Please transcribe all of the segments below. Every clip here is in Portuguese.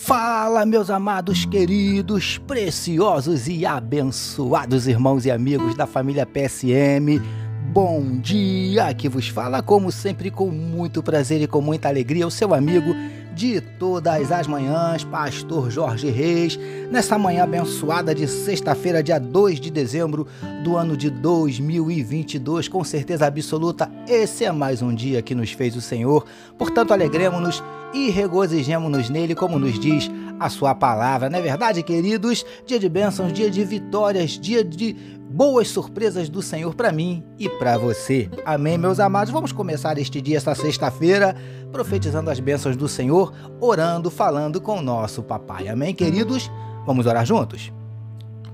Fala, meus amados, queridos, preciosos e abençoados irmãos e amigos da família PSM. Bom dia! Aqui vos fala, como sempre, com muito prazer e com muita alegria, o seu amigo de todas as manhãs, Pastor Jorge Reis, nessa manhã abençoada de sexta-feira, dia 2 de dezembro do ano de 2022. Com certeza absoluta, esse é mais um dia que nos fez o Senhor. Portanto, alegremos-nos e regozijemos-nos nele, como nos diz a sua palavra. Não é verdade, queridos? Dia de bênçãos, dia de vitórias, dia de boas surpresas do Senhor para mim e para você. Amém, meus amados. Vamos começar este dia, esta sexta-feira, profetizando as bênçãos do Senhor, orando, falando com o nosso papai. Amém, queridos? Vamos orar juntos?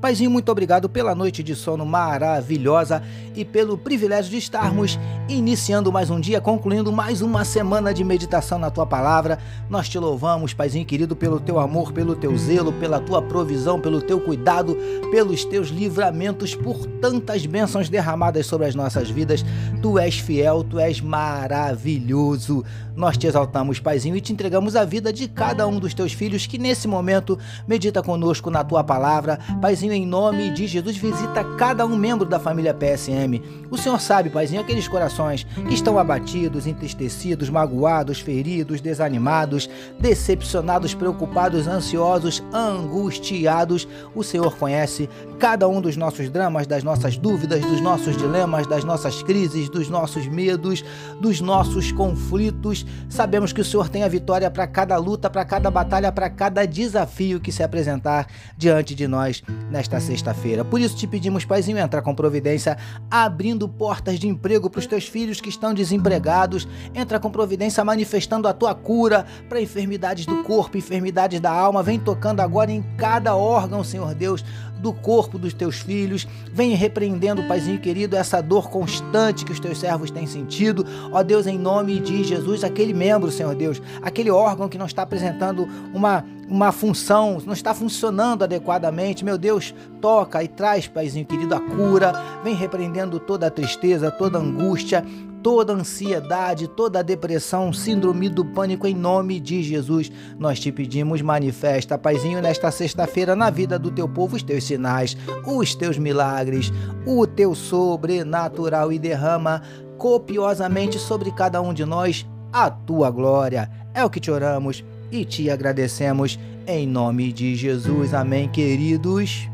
Paizinho, muito obrigado pela noite de sono maravilhosa e pelo privilégio de estarmos iniciando mais um dia, concluindo mais uma semana de meditação na tua palavra. Nós te louvamos, Paizinho querido, pelo teu amor, pelo teu zelo, pela tua provisão, pelo teu cuidado, pelos teus livramentos, por tantas bênçãos derramadas sobre as nossas vidas. Tu és fiel, tu és maravilhoso. Nós te exaltamos, Paizinho, e te entregamos a vida de cada um dos teus filhos que nesse momento medita conosco na tua palavra. Paizinho, em nome de Jesus, visita cada um membro da família PSM. O Senhor sabe, Paizinho, aqueles corações que estão abatidos, entristecidos, magoados, feridos, desanimados, decepcionados, preocupados, ansiosos, angustiados. O Senhor conhece cada um dos nossos dramas, das nossas dúvidas, dos nossos dilemas, das nossas crises, dos nossos medos, dos nossos conflitos. Sabemos que o Senhor tem a vitória para cada luta, para cada batalha, para cada desafio que se apresentar diante de nós nesta sexta-feira. Por isso te pedimos, Paizinho, entrar com providência, abrindo portas de emprego para os teus filhos que estão desempregados. Entra com providência, manifestando a tua cura para enfermidades do corpo, enfermidades da alma. Vem tocando agora em cada órgão, Senhor Deus, do corpo dos teus filhos. Vem repreendendo, Paizinho querido, essa dor constante que os teus servos têm sentido. Ó Deus, em nome de Jesus, aquele membro, Senhor Deus, aquele órgão que não está apresentando uma, uma função, não está funcionando adequadamente. Meu Deus, toca e traz, Paizinho querido, a cura. Vem repreendendo toda a tristeza, toda a angústia, toda ansiedade, toda depressão, síndrome do pânico em nome de Jesus. Nós te pedimos, manifesta, Paizinho, nesta sexta-feira na vida do teu povo os teus sinais, os teus milagres, o teu sobrenatural e derrama copiosamente sobre cada um de nós a tua glória. É o que te oramos e te agradecemos em nome de Jesus. Amém, queridos.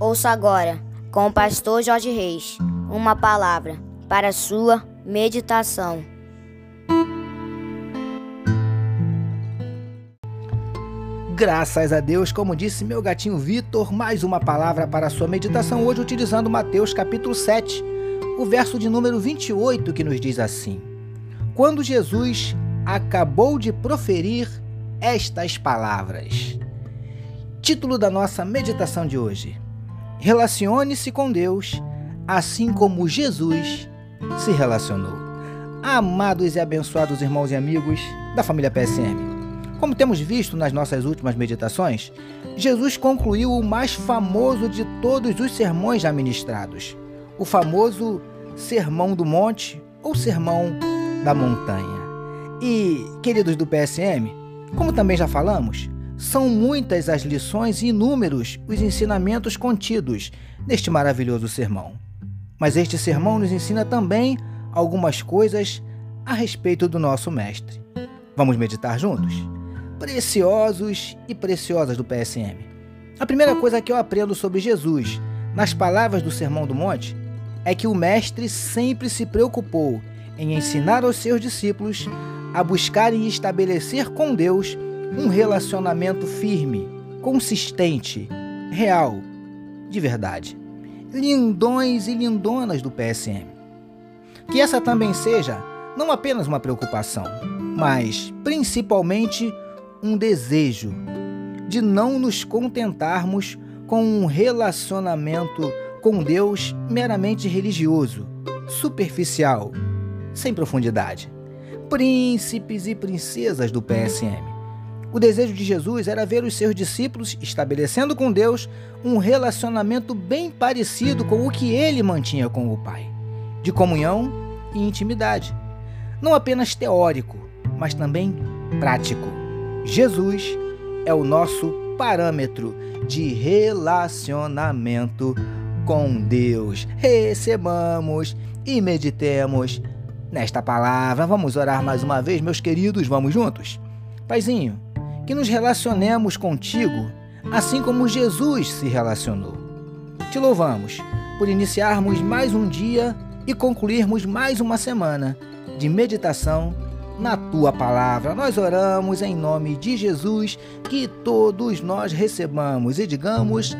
Ouça agora com o pastor Jorge Reis, uma palavra para sua meditação. Graças a Deus, como disse meu gatinho Vitor, mais uma palavra para sua meditação hoje utilizando Mateus capítulo 7, o verso de número 28 que nos diz assim: Quando Jesus acabou de proferir estas palavras. Título da nossa meditação de hoje: Relacione-se com Deus assim como Jesus se relacionou. Amados e abençoados irmãos e amigos da família PSM. Como temos visto nas nossas últimas meditações, Jesus concluiu o mais famoso de todos os sermões já ministrados, o famoso Sermão do Monte ou Sermão da Montanha. E, queridos do PSM, como também já falamos, são muitas as lições e inúmeros os ensinamentos contidos neste maravilhoso sermão. Mas este sermão nos ensina também algumas coisas a respeito do nosso Mestre. Vamos meditar juntos? Preciosos e preciosas do PSM. A primeira coisa que eu aprendo sobre Jesus, nas palavras do Sermão do Monte, é que o Mestre sempre se preocupou em ensinar aos seus discípulos a buscarem estabelecer com Deus um relacionamento firme, consistente, real, de verdade. Lindões e lindonas do PSM. Que essa também seja não apenas uma preocupação, mas principalmente um desejo de não nos contentarmos com um relacionamento com Deus meramente religioso, superficial, sem profundidade. Príncipes e princesas do PSM. O desejo de Jesus era ver os seus discípulos estabelecendo com Deus um relacionamento bem parecido com o que ele mantinha com o Pai, de comunhão e intimidade. não apenas teórico, mas também prático. Jesus é o nosso parâmetro de relacionamento com Deus. Recebamos e meditemos nesta palavra. Vamos orar mais uma vez, meus queridos, vamos juntos? Paizinho, que nos relacionemos contigo assim como Jesus se relacionou. Te louvamos por iniciarmos mais um dia e concluirmos mais uma semana de meditação na tua palavra. Nós oramos em nome de Jesus, que todos nós recebamos e digamos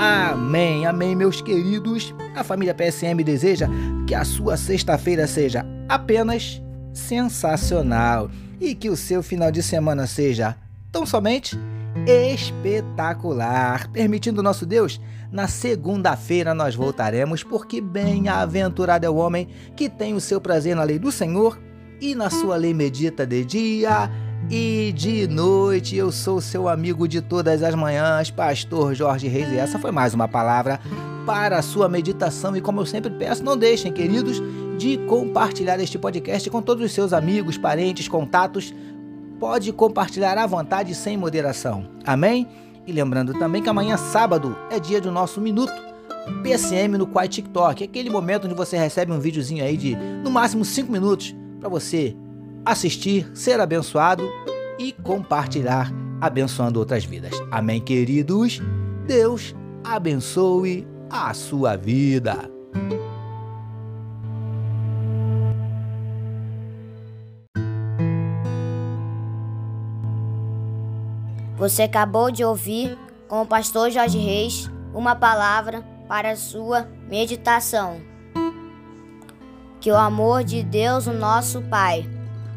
amém. Amém, meus queridos. A família PSM deseja que a sua sexta-feira seja apenas sensacional e que o seu final de semana seja tão somente espetacular. Permitindo nosso Deus, na segunda-feira nós voltaremos, porque bem-aventurado é o homem que tem o seu prazer na lei do Senhor e na sua lei medita de dia e de noite. Eu sou seu amigo de todas as manhãs, Pastor Jorge Reis, e essa foi mais uma palavra para a sua meditação. E como eu sempre peço, não deixem, queridos, de compartilhar este podcast com todos os seus amigos, parentes, contatos pode compartilhar à vontade sem moderação. Amém? E lembrando também que amanhã, sábado, é dia do nosso minuto PSM no Quai TikTok. Aquele momento onde você recebe um videozinho aí de no máximo 5 minutos para você assistir, ser abençoado e compartilhar, abençoando outras vidas. Amém, queridos? Deus abençoe a sua vida. Você acabou de ouvir, com o pastor Jorge Reis, uma palavra para a sua meditação. Que o amor de Deus, o nosso Pai,